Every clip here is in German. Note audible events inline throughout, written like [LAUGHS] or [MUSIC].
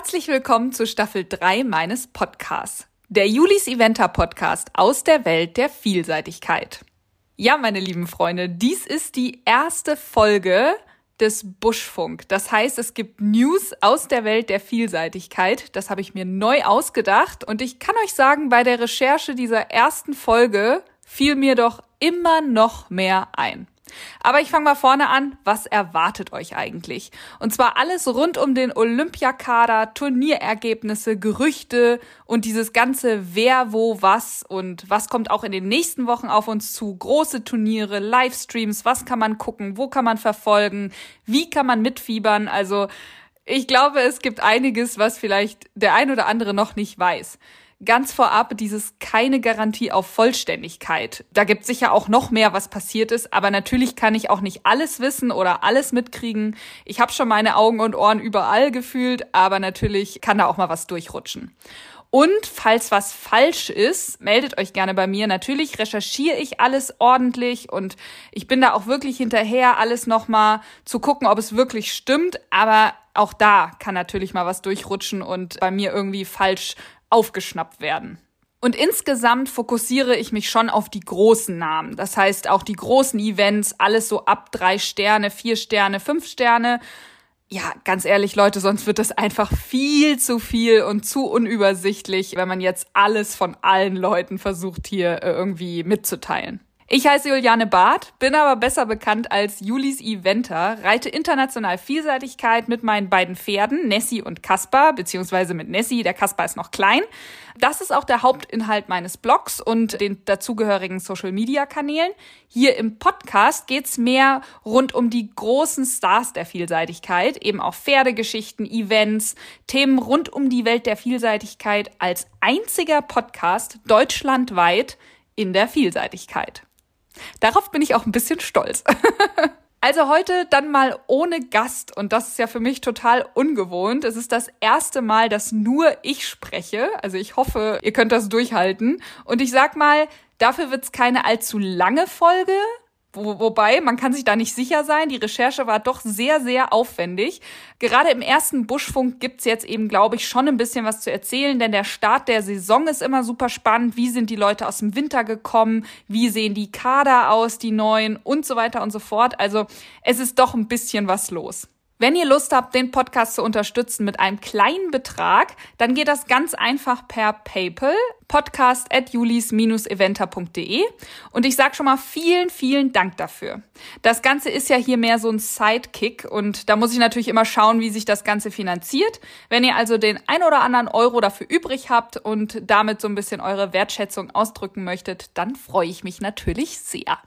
Herzlich willkommen zu Staffel 3 meines Podcasts, der Julis Eventer Podcast aus der Welt der Vielseitigkeit. Ja, meine lieben Freunde, dies ist die erste Folge des Buschfunk. Das heißt, es gibt News aus der Welt der Vielseitigkeit. Das habe ich mir neu ausgedacht und ich kann euch sagen, bei der Recherche dieser ersten Folge fiel mir doch immer noch mehr ein. Aber ich fange mal vorne an. Was erwartet euch eigentlich? Und zwar alles rund um den Olympiakader, Turnierergebnisse, Gerüchte und dieses ganze Wer, wo, was und was kommt auch in den nächsten Wochen auf uns zu. Große Turniere, Livestreams, was kann man gucken, wo kann man verfolgen, wie kann man mitfiebern. Also ich glaube, es gibt einiges, was vielleicht der ein oder andere noch nicht weiß ganz vorab dieses keine Garantie auf Vollständigkeit. Da gibt sicher auch noch mehr, was passiert ist, aber natürlich kann ich auch nicht alles wissen oder alles mitkriegen. Ich habe schon meine Augen und Ohren überall gefühlt, aber natürlich kann da auch mal was durchrutschen. Und falls was falsch ist, meldet euch gerne bei mir. Natürlich recherchiere ich alles ordentlich und ich bin da auch wirklich hinterher, alles nochmal zu gucken, ob es wirklich stimmt. Aber auch da kann natürlich mal was durchrutschen und bei mir irgendwie falsch aufgeschnappt werden. Und insgesamt fokussiere ich mich schon auf die großen Namen. Das heißt auch die großen Events, alles so ab drei Sterne, vier Sterne, fünf Sterne. Ja, ganz ehrlich, Leute, sonst wird das einfach viel zu viel und zu unübersichtlich, wenn man jetzt alles von allen Leuten versucht hier äh, irgendwie mitzuteilen. Ich heiße Juliane Barth, bin aber besser bekannt als Julis Eventer, reite international Vielseitigkeit mit meinen beiden Pferden, Nessie und Kaspar, beziehungsweise mit Nessie, der Kaspar ist noch klein. Das ist auch der Hauptinhalt meines Blogs und den dazugehörigen Social-Media-Kanälen. Hier im Podcast geht's mehr rund um die großen Stars der Vielseitigkeit, eben auch Pferdegeschichten, Events, Themen rund um die Welt der Vielseitigkeit als einziger Podcast deutschlandweit in der Vielseitigkeit. Darauf bin ich auch ein bisschen stolz. [LAUGHS] Also heute dann mal ohne Gast und das ist ja für mich total ungewohnt. Es ist das erste Mal, dass nur ich spreche. Also ich hoffe, ihr könnt das durchhalten. Und ich sag mal, dafür wird's keine allzu lange Folge, wo, wobei, man kann sich da nicht sicher sein. Die Recherche war doch sehr, sehr aufwendig. Gerade im ersten Buschfunk gibt's jetzt eben, glaube ich, schon ein bisschen was zu erzählen, denn der Start der Saison ist immer super spannend. Wie sind die Leute aus dem Winter gekommen? Wie sehen die Kader aus, die neuen und so weiter und so fort. Also es ist doch ein bisschen was los. Wenn ihr Lust habt, den Podcast zu unterstützen mit einem kleinen Betrag, dann geht das ganz einfach per PayPal podcast at julis-eventer.de und ich sage schon mal vielen, vielen Dank dafür. Das Ganze ist ja hier mehr so ein Sidekick und da muss ich natürlich immer schauen, wie sich das Ganze finanziert. Wenn ihr also den ein oder anderen Euro dafür übrig habt und damit so ein bisschen eure Wertschätzung ausdrücken möchtet, dann freue ich mich natürlich sehr.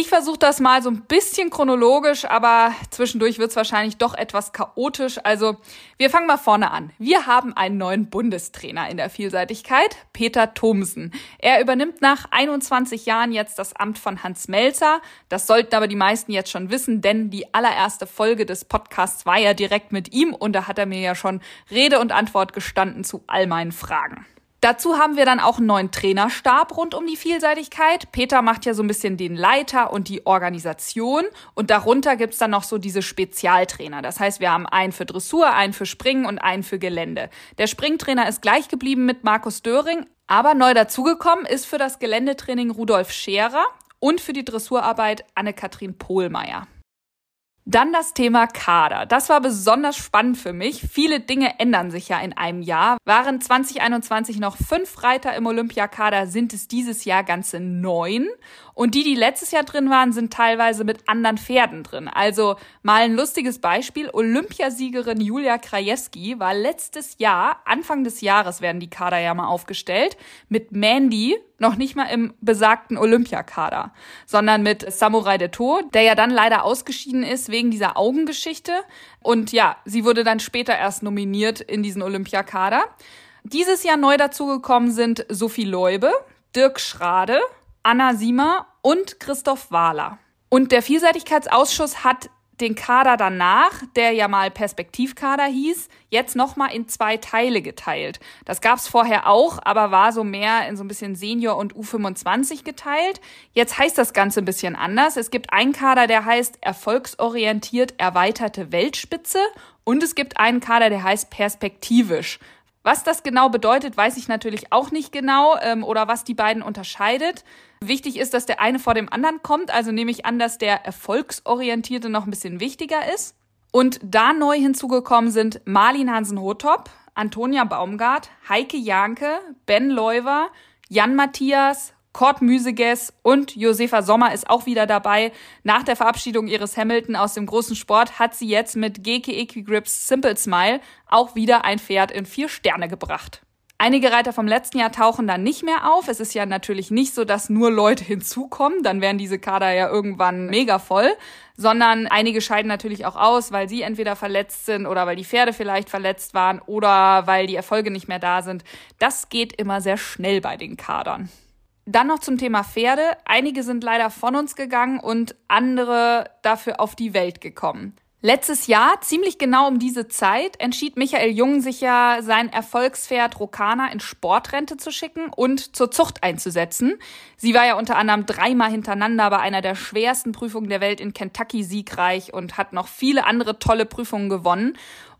Ich versuche das mal so ein bisschen chronologisch, aber zwischendurch wird es wahrscheinlich doch etwas chaotisch. Also wir fangen mal vorne an. Wir haben einen neuen Bundestrainer in der Vielseitigkeit, Peter Thomsen. Er übernimmt nach 21 Jahren jetzt das Amt von Hans Melzer. Das sollten aber die meisten jetzt schon wissen, denn die allererste Folge des Podcasts war ja direkt mit ihm und da hat er mir ja schon Rede und Antwort gestanden zu all meinen Fragen. Dazu haben wir dann auch einen neuen Trainerstab rund um die Vielseitigkeit. Peter macht ja so ein bisschen den Leiter und die Organisation und darunter gibt's dann noch so diese Spezialtrainer. Das heißt, wir haben einen für Dressur, einen für Springen und einen für Gelände. Der Springtrainer ist gleich geblieben mit Markus Döring, aber neu dazugekommen ist für das Geländetraining Rudolf Scherer und für die Dressurarbeit Anne-Kathrin Pohlmeier. Dann das Thema Kader. Das war besonders spannend für mich. Viele Dinge ändern sich ja in einem Jahr. Waren 2021 noch fünf Reiter im Olympiakader, sind es dieses Jahr ganze neun. Und die, die letztes Jahr drin waren, sind teilweise mit anderen Pferden drin. Also mal ein lustiges Beispiel. Olympiasiegerin Julia Krajewski war letztes Jahr, Anfang des Jahres werden die Kader ja mal aufgestellt, mit Mandy, noch nicht mal im besagten Olympiakader, sondern mit Samurai de To, der ja dann leider ausgeschieden ist wegen dieser Augengeschichte. Und ja, sie wurde dann später erst nominiert in diesen Olympiakader. Dieses Jahr neu dazugekommen sind Sophie Leube, Dirk Schrade, Anna Siemer und Christoph Wahler. Und der Vielseitigkeitsausschuss hat den Kader danach, der ja mal Perspektivkader hieß, jetzt nochmal in zwei Teile geteilt. Das gab's vorher auch, aber war so mehr in so ein bisschen Senior und U25 geteilt. Jetzt heißt das Ganze ein bisschen anders. Es gibt einen Kader, der heißt erfolgsorientiert erweiterte Weltspitze und es gibt einen Kader, der heißt perspektivisch. Was das genau bedeutet, weiß ich natürlich auch nicht genau ähm, oder was die beiden unterscheidet. Wichtig ist, dass der eine vor dem anderen kommt, also nehme ich an, dass der Erfolgsorientierte noch ein bisschen wichtiger ist. Und da neu hinzugekommen sind Marlin Hansen-Hotop, Antonia Baumgart, Heike Janke, Ben Leuver, Jan Matthias, Kurt Müseges und Josefa Sommer ist auch wieder dabei. Nach der Verabschiedung ihres Hamilton aus dem großen Sport hat sie jetzt mit GK Equigrips Simple Smile auch wieder ein Pferd in vier Sterne gebracht. Einige Reiter vom letzten Jahr tauchen dann nicht mehr auf. Es ist ja natürlich nicht so, dass nur Leute [LAUGHS] hinzukommen, dann wären diese Kader ja irgendwann mega voll, sondern einige scheiden natürlich auch aus, weil sie entweder verletzt sind oder weil die Pferde vielleicht verletzt waren oder weil die Erfolge nicht mehr da sind. Das geht immer sehr schnell bei den Kadern. Dann noch zum Thema Pferde. Einige sind leider von uns gegangen und andere dafür auf die Welt gekommen. Letztes Jahr, ziemlich genau um diese Zeit, entschied Michael Jung sich ja, sein Erfolgspferd Rokana in Sportrente zu schicken und zur Zucht einzusetzen. Sie war ja unter anderem dreimal hintereinander bei einer der schwersten Prüfungen der Welt in Kentucky siegreich und hat noch viele andere tolle Prüfungen gewonnen.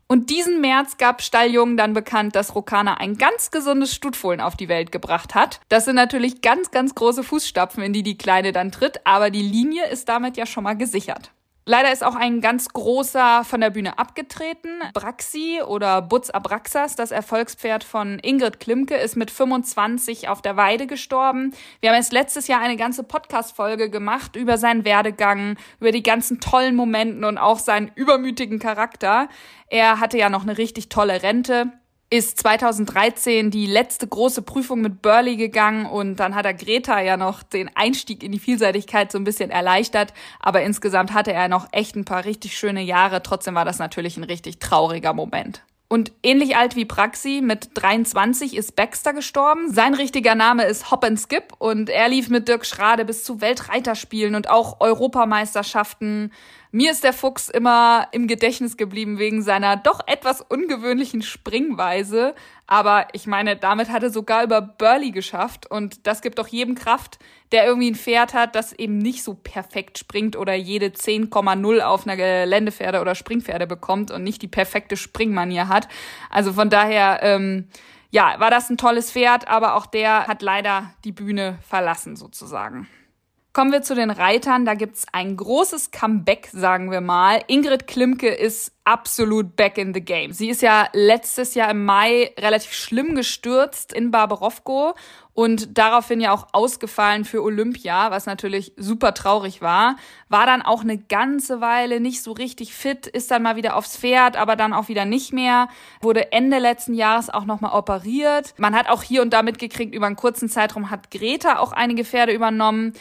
Und diesen März gab Stalljung dann bekannt, dass Rokana ein ganz gesundes Stutfohlen auf die Welt gebracht hat. Das sind natürlich ganz, ganz große Fußstapfen, in die die Kleine dann tritt, aber die Linie ist damit ja schon mal gesichert. Leider ist auch ein ganz großer von der Bühne abgetreten. Braxi oder Butz Abraxas, das Erfolgspferd von Ingrid Klimke, ist mit 25 auf der Weide gestorben. Wir haben erst letztes Jahr eine ganze Podcast-Folge gemacht über seinen Werdegang, über die ganzen tollen Momenten und auch seinen übermütigen Charakter. Er hatte ja noch eine richtig tolle Rente ist 2013 die letzte große Prüfung mit Burley gegangen und dann hat er Greta ja noch den Einstieg in die Vielseitigkeit so ein bisschen erleichtert. Aber insgesamt hatte er noch echt ein paar richtig schöne Jahre. Trotzdem war das natürlich ein richtig trauriger Moment. Und ähnlich alt wie Praxi, mit 23 ist Baxter gestorben. Sein richtiger Name ist Hop and Skip und er lief mit Dirk Schrade bis zu Weltreiterspielen und auch Europameisterschaften. Mir ist der Fuchs immer im Gedächtnis geblieben wegen seiner doch etwas ungewöhnlichen Springweise. Aber ich meine, damit hat er sogar über Burley geschafft. Und das gibt doch jedem Kraft, der irgendwie ein Pferd hat, das eben nicht so perfekt springt oder jede 10,0 auf einer Geländepferde oder Springpferde bekommt und nicht die perfekte Springmanier hat. Also von daher, ähm, ja, war das ein tolles Pferd, aber auch der hat leider die Bühne verlassen sozusagen. Kommen wir zu den Reitern. Da gibt's ein großes Comeback, sagen wir mal. Ingrid Klimke ist absolut back in the game. Sie ist ja letztes Jahr im Mai relativ schlimm gestürzt in Barbarovko und daraufhin ja auch ausgefallen für Olympia, was natürlich super traurig war. War dann auch eine ganze Weile nicht so richtig fit, ist dann mal wieder aufs Pferd, aber dann auch wieder nicht mehr. Wurde Ende letzten Jahres auch nochmal operiert. Man hat auch hier und da mitgekriegt, über einen kurzen Zeitraum hat Greta auch einige Pferde übernommen.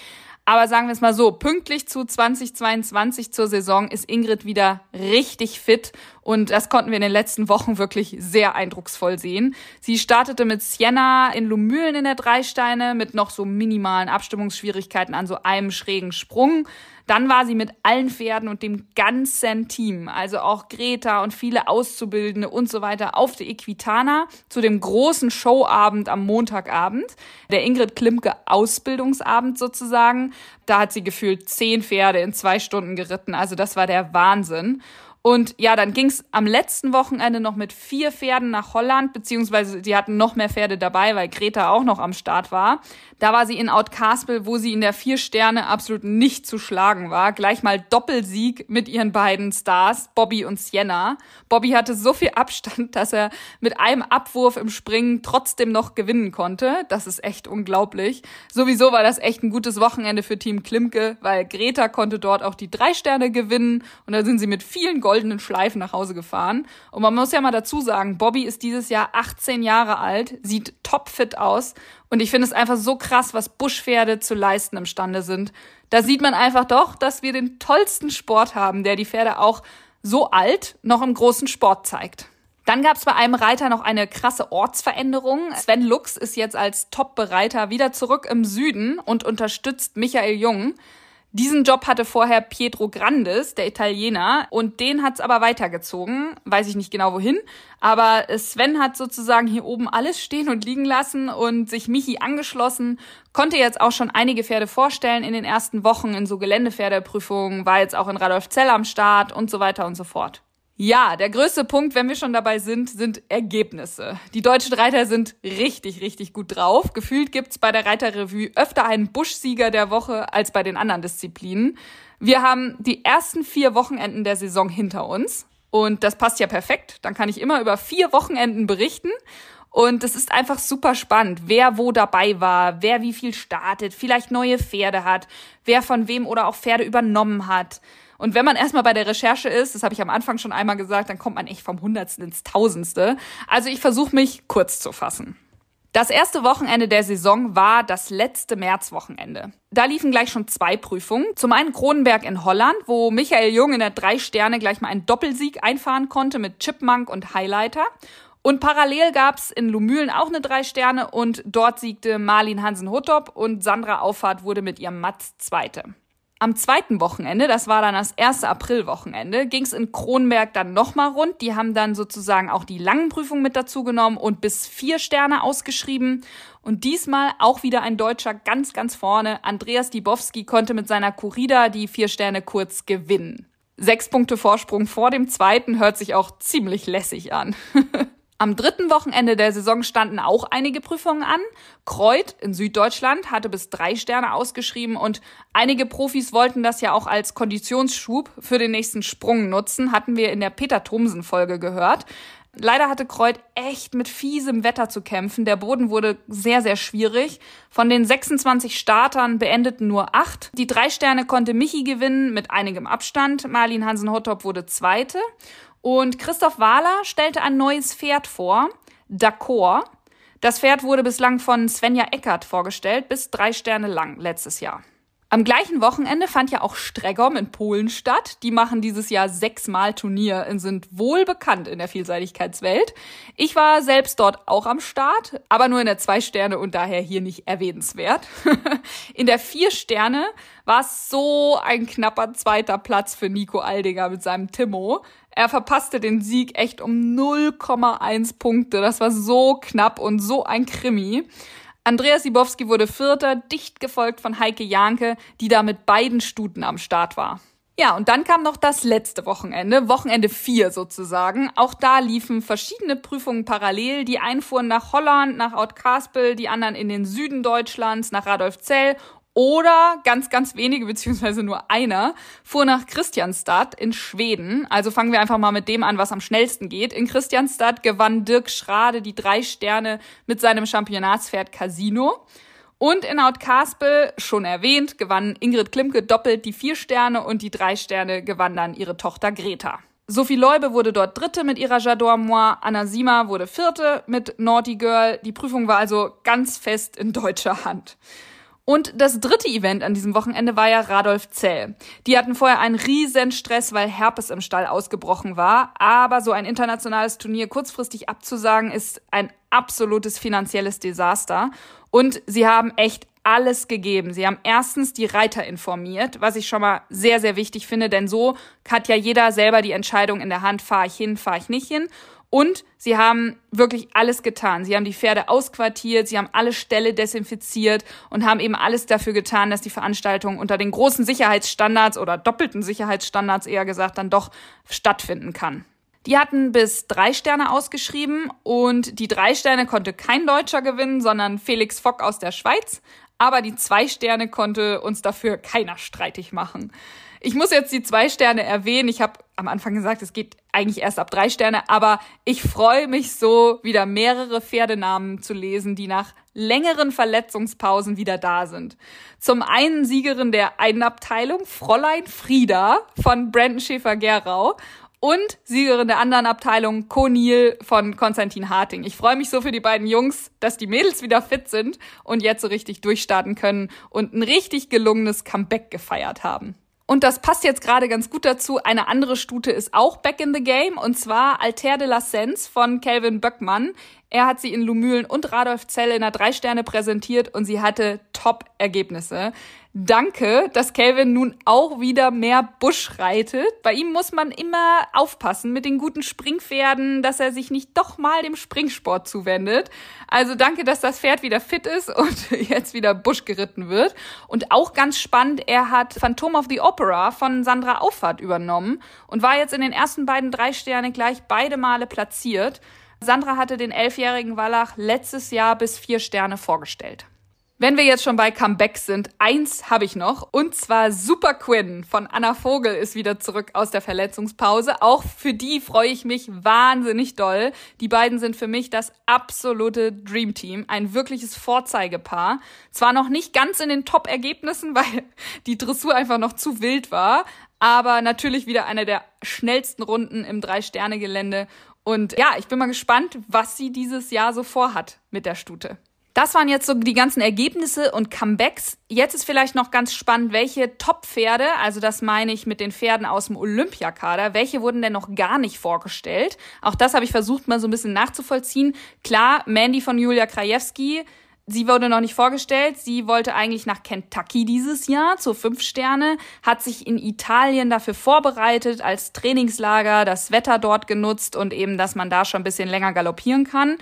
Aber sagen wir es mal so, pünktlich zu 2022 zur Saison ist Ingrid wieder richtig fit und das konnten wir in den letzten Wochen wirklich sehr eindrucksvoll sehen. Sie startete mit Sienna in Lumülen in der Dreisteine mit noch so minimalen Abstimmungsschwierigkeiten an so einem schrägen Sprung. Dann war sie mit allen Pferden und dem ganzen Team, also auch Greta und viele Auszubildende und so weiter, auf der Equitana zu dem großen Showabend am Montagabend, der Ingrid Klimke Ausbildungsabend sozusagen. Da hat sie gefühlt zehn Pferde in zwei Stunden geritten. Also das war der Wahnsinn. Und ja, dann ging's am letzten Wochenende noch mit vier Pferden nach Holland, beziehungsweise sie hatten noch mehr Pferde dabei, weil Greta auch noch am Start war. Da war sie in Outcaspel, wo sie in der vier Sterne absolut nicht zu schlagen war. Gleich mal Doppelsieg mit ihren beiden Stars, Bobby und Sienna. Bobby hatte so viel Abstand, [LAUGHS] dass er mit einem Abwurf im Springen trotzdem noch gewinnen konnte. Das ist echt unglaublich. Sowieso war das echt ein gutes Wochenende für Team Klimke, weil Greta konnte dort auch die drei Sterne gewinnen und da sind sie mit vielen goldenen Schleifen nach Hause gefahren. Und man muss ja mal dazu sagen, Bobby ist dieses Jahr 18 Jahre alt, sieht topfit aus. Und ich finde es einfach so krass, was Buschpferde zu leisten imstande sind. Da sieht man einfach doch, dass wir den tollsten Sport haben, der die Pferde auch so alt noch im großen Sport zeigt. Dann gab es bei einem Reiter noch eine krasse Ortsveränderung. Sven Lux ist jetzt als Top-Bereiter wieder zurück im Süden und unterstützt Michael Jung. Diesen Job hatte vorher Pietro Grandes, der Italiener, und den hat's aber weitergezogen. Weiß ich nicht genau wohin. Aber Sven hat sozusagen hier oben alles stehen und liegen lassen und sich Michi angeschlossen, konnte jetzt auch schon einige Pferde vorstellen in den ersten Wochen in so Geländepferdeprüfungen, war jetzt auch in Radolfzell am Start und so weiter und so fort. Ja, der größte Punkt, wenn wir schon dabei sind, sind Ergebnisse. Die deutschen Reiter sind richtig, richtig gut drauf. Gefühlt gibt's bei der Reiterrevue öfter einen Buschsieger der Woche als bei den anderen Disziplinen. Wir haben die ersten vier Wochenenden der Saison hinter uns. Und das passt ja perfekt. Dann kann ich immer über vier Wochenenden berichten. Und es ist einfach super spannend, wer wo dabei war, wer wie viel startet, vielleicht neue Pferde hat, wer von wem oder auch Pferde übernommen hat. Und wenn man erstmal bei der Recherche ist, das habe ich am Anfang schon einmal gesagt, dann kommt man echt vom Hundertsten ins Tausendste. Also ich versuche mich kurz zu fassen. Das erste Wochenende der Saison war das letzte Märzwochenende. Da liefen gleich schon zwei Prüfungen. Zum einen Kronenberg in Holland, wo Michael Jung in der drei Sterne gleich mal einen Doppelsieg einfahren konnte mit Chipmunk und Highlighter. Und parallel gab's in Lumülen auch eine drei Sterne und dort siegte Marlin Hansen-Huttop und Sandra Auffahrt wurde mit ihrem Matz Zweite. Am zweiten Wochenende, das war dann das erste Aprilwochenende, ging es in Kronberg dann nochmal rund. Die haben dann sozusagen auch die langen Prüfungen mit dazu genommen und bis vier Sterne ausgeschrieben. Und diesmal auch wieder ein Deutscher ganz, ganz vorne. Andreas Dibowski konnte mit seiner Corrida die vier Sterne kurz gewinnen. Sechs Punkte Vorsprung vor dem zweiten hört sich auch ziemlich lässig an. [LAUGHS] Am dritten Wochenende der Saison standen auch einige Prüfungen an. Kreuth in Süddeutschland hatte bis drei Sterne ausgeschrieben und einige Profis wollten das ja auch als Konditionsschub für den nächsten Sprung nutzen, hatten wir in der Peter Thomsen Folge gehört. Leider hatte Kreuth echt mit fiesem Wetter zu kämpfen. Der Boden wurde sehr, sehr schwierig. Von den 26 Startern beendeten nur acht. Die drei Sterne konnte Michi gewinnen mit einigem Abstand. Marlin Hansen-Hottop wurde Zweite. Und Christoph Wahler stellte ein neues Pferd vor, D'accord. Das Pferd wurde bislang von Svenja Eckert vorgestellt, bis drei Sterne lang letztes Jahr. Am gleichen Wochenende fand ja auch Stregom in Polen statt. Die machen dieses Jahr sechsmal Turnier und sind wohl bekannt in der Vielseitigkeitswelt. Ich war selbst dort auch am Start, aber nur in der zwei Sterne und daher hier nicht erwähnenswert. [LAUGHS] in der vier Sterne war es so ein knapper zweiter Platz für Nico Aldinger mit seinem Timo. Er verpasste den Sieg echt um 0,1 Punkte. Das war so knapp und so ein Krimi. Andreas Sibowski wurde Vierter, dicht gefolgt von Heike Janke, die da mit beiden Stuten am Start war. Ja, und dann kam noch das letzte Wochenende, Wochenende 4 sozusagen. Auch da liefen verschiedene Prüfungen parallel. Die einen fuhren nach Holland, nach Outcaspel, die anderen in den Süden Deutschlands, nach Radolfzell oder ganz, ganz wenige, beziehungsweise nur einer, fuhr nach Christianstad in Schweden. Also fangen wir einfach mal mit dem an, was am schnellsten geht. In Christianstad gewann Dirk Schrade die drei Sterne mit seinem Championatspferd Casino. Und in Outcaspel, schon erwähnt, gewann Ingrid Klimke doppelt die vier Sterne und die drei Sterne gewann dann ihre Tochter Greta. Sophie Leube wurde dort Dritte mit ihrer J'adore Moi. Anna Sima wurde Vierte mit Naughty Girl. Die Prüfung war also ganz fest in deutscher Hand. Und das dritte Event an diesem Wochenende war ja Radolf Zell. Die hatten vorher einen riesen Stress, weil Herpes im Stall ausgebrochen war. Aber so ein internationales Turnier kurzfristig abzusagen, ist ein absolutes finanzielles Desaster. Und sie haben echt alles gegeben. Sie haben erstens die Reiter informiert, was ich schon mal sehr, sehr wichtig finde, denn so hat ja jeder selber die Entscheidung in der Hand, fahre ich hin, fahre ich nicht hin. Und sie haben wirklich alles getan. Sie haben die Pferde ausquartiert, sie haben alle Ställe desinfiziert und haben eben alles dafür getan, dass die Veranstaltung unter den großen Sicherheitsstandards oder doppelten Sicherheitsstandards eher gesagt dann doch stattfinden kann. Die hatten bis drei Sterne ausgeschrieben und die drei Sterne konnte kein Deutscher gewinnen, sondern Felix Fock aus der Schweiz. Aber die zwei Sterne konnte uns dafür keiner streitig machen. Ich muss jetzt die zwei Sterne erwähnen. Ich habe am Anfang gesagt, es geht eigentlich erst ab drei Sterne, aber ich freue mich so, wieder mehrere Pferdenamen zu lesen, die nach längeren Verletzungspausen wieder da sind. Zum einen Siegerin der einen Abteilung, Fräulein Frieda von Brandon Schäfer-Gerau und Siegerin der anderen Abteilung, Conil von Konstantin Harting. Ich freue mich so für die beiden Jungs, dass die Mädels wieder fit sind und jetzt so richtig durchstarten können und ein richtig gelungenes Comeback gefeiert haben. Und das passt jetzt gerade ganz gut dazu. Eine andere Stute ist auch back in the game und zwar Alter de la Sens von Calvin Böckmann. Er hat sie in Lumülen und Radolfzell in der Drei-Sterne präsentiert und sie hatte Top-Ergebnisse. Danke, dass Calvin nun auch wieder mehr Busch reitet. Bei ihm muss man immer aufpassen mit den guten Springpferden, dass er sich nicht doch mal dem Springsport zuwendet. Also danke, dass das Pferd wieder fit ist und [LAUGHS] jetzt wieder Busch geritten wird. Und auch ganz spannend, er hat Phantom of the Opera von Sandra Auffahrt übernommen und war jetzt in den ersten beiden drei Sterne gleich beide Male platziert. Sandra hatte den elfjährigen Wallach letztes Jahr bis vier Sterne vorgestellt. Wenn wir jetzt schon bei Comebacks sind, eins habe ich noch. Und zwar Super Quinn von Anna Vogel ist wieder zurück aus der Verletzungspause. Auch für die freue ich mich wahnsinnig doll. Die beiden sind für mich das absolute Dream Team. Ein wirkliches Vorzeigepaar. Zwar noch nicht ganz in den Top-Ergebnissen, [LAUGHS] weil die Dressur einfach noch zu wild war. Aber natürlich wieder eine der schnellsten Runden im Drei-Sterne-Gelände und ja, ich bin mal gespannt, was sie dieses Jahr so vorhat mit der Stute. Das waren jetzt so die ganzen Ergebnisse und Comebacks. Jetzt ist vielleicht noch ganz spannend, welche Top-Pferde, also das meine ich mit den Pferden aus dem Olympiakader, welche wurden denn noch gar nicht vorgestellt? Auch das habe ich versucht mal so ein bisschen nachzuvollziehen. Klar, Mandy von Julia Krajewski, Sie wurde noch nicht vorgestellt. Sie wollte eigentlich nach Kentucky dieses Jahr zur Fünf Sterne, hat sich in Italien dafür vorbereitet als Trainingslager, das Wetter dort genutzt und eben, dass man da schon ein bisschen länger galoppieren kann.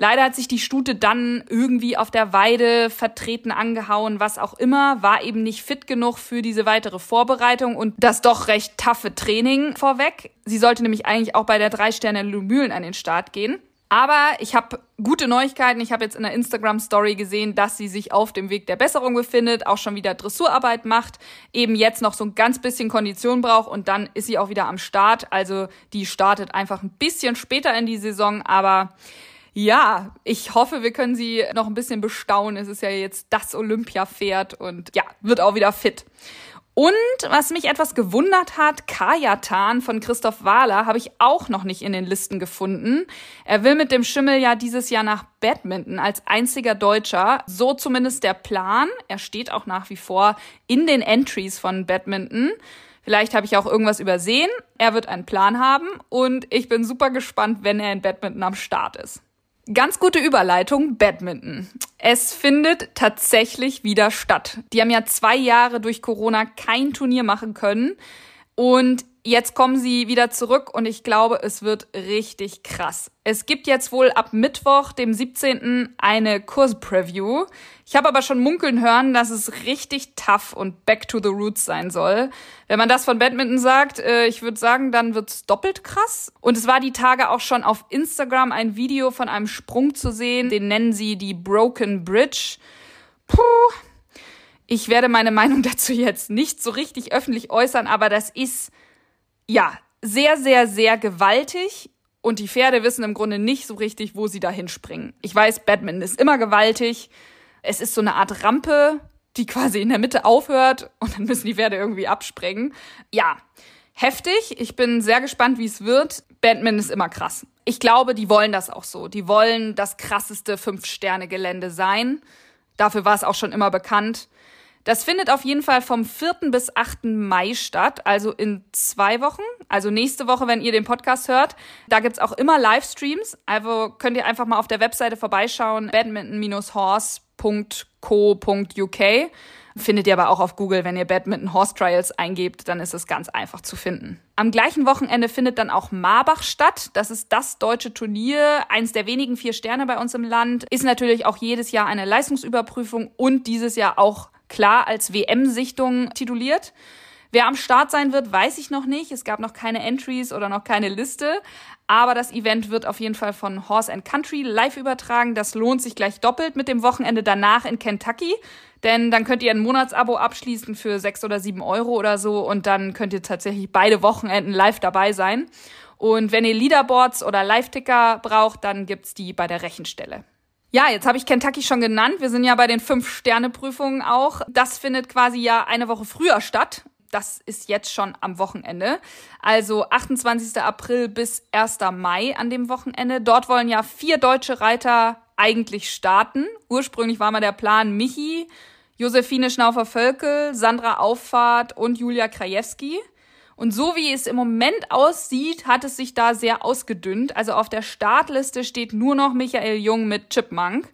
Leider hat sich die Stute dann irgendwie auf der Weide vertreten, angehauen, was auch immer, war eben nicht fit genug für diese weitere Vorbereitung und das doch recht taffe Training vorweg. Sie sollte nämlich eigentlich auch bei der drei Sterne Lumülen an den Start gehen. Aber ich habe gute Neuigkeiten. Ich habe jetzt in der Instagram-Story gesehen, dass sie sich auf dem Weg der Besserung befindet, auch schon wieder Dressurarbeit macht, eben jetzt noch so ein ganz bisschen Kondition braucht und dann ist sie auch wieder am Start. Also die startet einfach ein bisschen später in die Saison, aber ja, ich hoffe, wir können sie noch ein bisschen bestaunen. Es ist ja jetzt das Olympia-Pferd und ja, wird auch wieder fit. Und was mich etwas gewundert hat, Kajatan von Christoph Wahler habe ich auch noch nicht in den Listen gefunden. Er will mit dem Schimmel ja dieses Jahr nach Badminton als einziger Deutscher. So zumindest der Plan. Er steht auch nach wie vor in den Entries von Badminton. Vielleicht habe ich auch irgendwas übersehen. Er wird einen Plan haben und ich bin super gespannt, wenn er in Badminton am Start ist. Ganz gute Überleitung, Badminton. Es findet tatsächlich wieder statt. Die haben ja zwei Jahre durch Corona kein Turnier machen können. Und jetzt kommen sie wieder zurück und ich glaube, es wird richtig krass. Es gibt jetzt wohl ab Mittwoch, dem 17. eine Kurspreview. Ich habe aber schon munkeln hören, dass es richtig tough und back to the roots sein soll. Wenn man das von Badminton sagt, äh, ich würde sagen, dann wird's doppelt krass. Und es war die Tage auch schon auf Instagram ein Video von einem Sprung zu sehen. Den nennen sie die Broken Bridge. Puh, ich werde meine Meinung [LAUGHS] dazu jetzt nicht so richtig öffentlich äußern, aber das ist ja, sehr, sehr, sehr gewaltig. Und die Pferde wissen im Grunde nicht so richtig, wo sie dahin springen. Ich weiß, Badminton ist immer gewaltig. Es ist so eine Art Rampe, die quasi in der Mitte aufhört und dann müssen die Pferde irgendwie abspringen. Ja, heftig. Ich bin sehr gespannt, wie es wird. Badminton ist immer krass. Ich glaube, die wollen das auch so. Die wollen das krasseste Fünf-Sterne-Gelände sein. Dafür war es auch schon immer bekannt. Das findet auf jeden Fall vom 4. bis 8. Mai statt, also in zwei Wochen. Also nächste Woche, wenn ihr den Podcast hört. Da gibt's auch immer Livestreams. Also könnt ihr einfach mal auf der Webseite vorbeischauen, badminton-horse.co.uk. Findet ihr aber auch auf Google, wenn ihr Badminton Horse Trials eingebt, dann ist es ganz einfach zu finden. Am gleichen Wochenende findet dann auch Marbach statt. Das ist das deutsche Turnier, eins der wenigen vier Sterne bei uns im Land. Ist natürlich auch jedes Jahr eine Leistungsüberprüfung und dieses Jahr auch klar als WM-Sichtung tituliert. Wer am Start sein wird, weiß ich noch nicht. Es gab noch keine Entries oder noch keine Liste. Aber das Event wird auf jeden Fall von Horse and Country live übertragen. Das lohnt sich gleich doppelt mit dem Wochenende danach in Kentucky. Denn dann könnt ihr ein Monatsabo abschließen für sechs oder sieben Euro oder so. Und dann könnt ihr tatsächlich beide Wochenenden live dabei sein. Und wenn ihr Leaderboards oder Live-Ticker braucht, dann gibt's die bei der Rechenstelle. Ja, jetzt habe ich Kentucky schon genannt. Wir sind ja bei den Fünf-Sterne-Prüfungen auch. Das findet quasi ja eine Woche früher statt. Das ist jetzt schon am Wochenende. Also 28. April bis 1. Mai an dem Wochenende. Dort wollen ja vier deutsche Reiter eigentlich starten. Ursprünglich war mal der Plan Michi, Josephine Schnaufer-Völkel, Sandra Auffahrt und Julia Krajewski. Und so wie es im Moment aussieht, hat es sich da sehr ausgedünnt. Also auf der Startliste steht nur noch Michael Jung mit Chipmunk.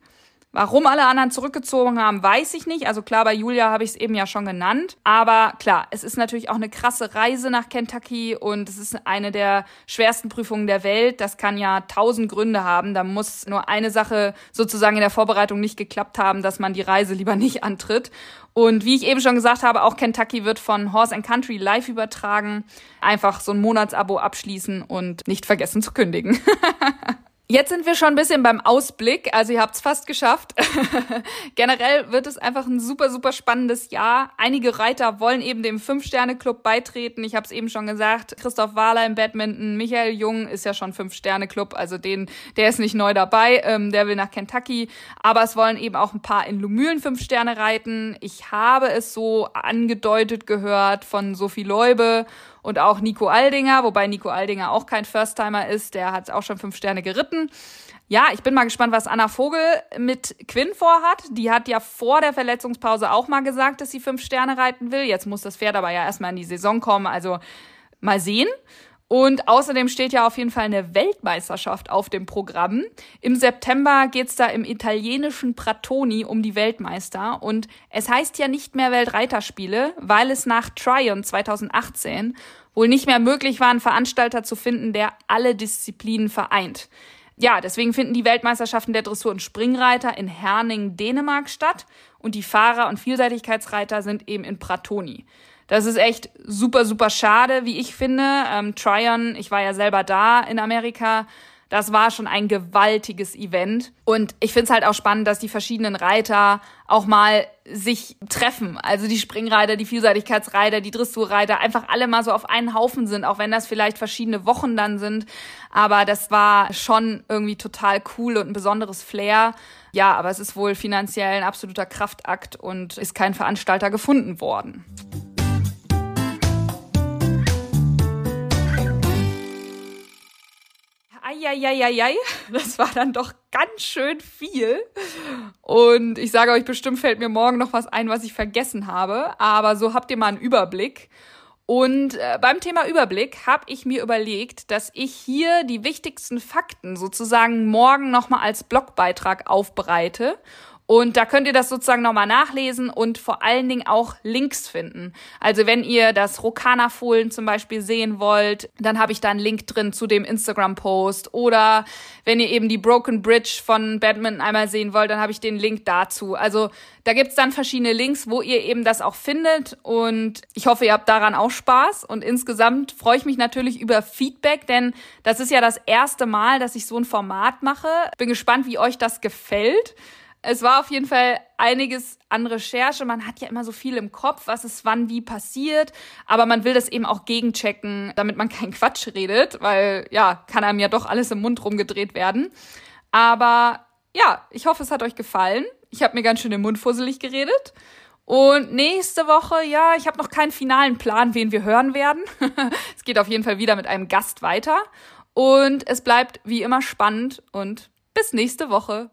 Warum alle anderen zurückgezogen haben, weiß ich nicht. Also klar, bei Julia habe ich es eben ja schon genannt. Aber klar, es ist natürlich auch eine krasse Reise nach Kentucky und es ist eine der schwersten Prüfungen der Welt. Das kann ja tausend Gründe haben. Da muss nur eine Sache sozusagen in der Vorbereitung nicht geklappt haben, dass man die Reise lieber nicht antritt. Und wie ich eben schon gesagt habe, auch Kentucky wird von Horse and Country live übertragen. Einfach so ein Monatsabo abschließen und nicht vergessen zu kündigen. [LAUGHS] Jetzt sind wir schon ein bisschen beim Ausblick, also ihr habt es fast geschafft. [LAUGHS] Generell wird es einfach ein super, super spannendes Jahr. Einige Reiter wollen eben dem Fünf-Sterne-Club beitreten. Ich habe es eben schon gesagt, Christoph Wahler im Badminton, Michael Jung ist ja schon Fünf-Sterne-Club, also den, der ist nicht neu dabei, ähm, der will nach Kentucky. Aber es wollen eben auch ein paar in Lumülen Fünf Sterne reiten. Ich habe es so angedeutet gehört von Sophie Leube und auch Nico Aldinger, wobei Nico Aldinger auch kein First-Timer ist, der hat auch schon fünf Sterne geritten. Ja, ich bin mal gespannt, was Anna Vogel mit Quinn vorhat. Die hat ja vor der Verletzungspause auch mal gesagt, dass sie fünf Sterne reiten will. Jetzt muss das Pferd aber ja erstmal in die Saison kommen, also mal sehen. Und außerdem steht ja auf jeden Fall eine Weltmeisterschaft auf dem Programm. Im September geht's da im italienischen Pratoni um die Weltmeister. Und es heißt ja nicht mehr Weltreiterspiele, weil es nach Tryon 2018 wohl nicht mehr möglich war, einen Veranstalter zu finden, der alle Disziplinen vereint. Ja, deswegen finden die Weltmeisterschaften der Dressur- und Springreiter in Herning, Dänemark statt und die Fahrer- und Vielseitigkeitsreiter sind eben in Pratoni. Das ist echt super, super schade, wie ich finde. Ähm, Tryon, ich war ja selber da in Amerika. Das war schon ein gewaltiges Event. Und ich finde es halt auch spannend, dass die verschiedenen Reiter auch mal sich treffen. Also die Springreiter, die Vielseitigkeitsreiter, die Dressurreiter, einfach alle mal so auf einen Haufen sind, auch wenn das vielleicht verschiedene Wochen dann sind. Aber das war schon irgendwie total cool und ein besonderes Flair. Ja, aber es ist wohl finanziell ein absoluter Kraftakt und ist kein Veranstalter gefunden worden. Eieieiei, das war dann doch ganz schön viel. Und ich sage euch, bestimmt fällt mir morgen noch was ein, was ich vergessen habe. Aber so habt ihr mal einen Überblick. Und äh, beim Thema Überblick habe ich mir überlegt, dass ich hier die wichtigsten Fakten sozusagen morgen nochmal als Blogbeitrag aufbereite und da könnt ihr das sozusagen nochmal nachlesen und vor allen Dingen auch Links finden. Also wenn ihr das Rokana-Fohlen zum Beispiel sehen wollt, dann habe ich da einen Link drin zu dem Instagram-Post. Oder wenn ihr eben die Broken Bridge von Badminton einmal sehen wollt, dann habe ich den Link dazu. Also da gibt's dann verschiedene Links, wo ihr eben das auch findet. Und ich hoffe, ihr habt daran auch Spaß. Und insgesamt freue ich mich natürlich über Feedback, denn das ist ja das erste Mal, dass ich so ein Format mache. Bin gespannt, wie euch das gefällt. Es war auf jeden Fall einiges an Recherche. Man hat ja immer so viel im Kopf, was ist wann wie passiert. Aber man will das eben auch gegenchecken, damit man keinen Quatsch redet, weil ja, kann einem ja doch alles im Mund rumgedreht werden. Aber ja, ich hoffe, es hat euch gefallen. Ich habe mir ganz schön den Mund fusselig geredet. Und nächste Woche, ja, ich habe noch keinen finalen Plan, wen wir hören werden. [LAUGHS] es geht auf jeden Fall wieder mit einem Gast weiter. Und es bleibt wie immer spannend und bis nächste Woche.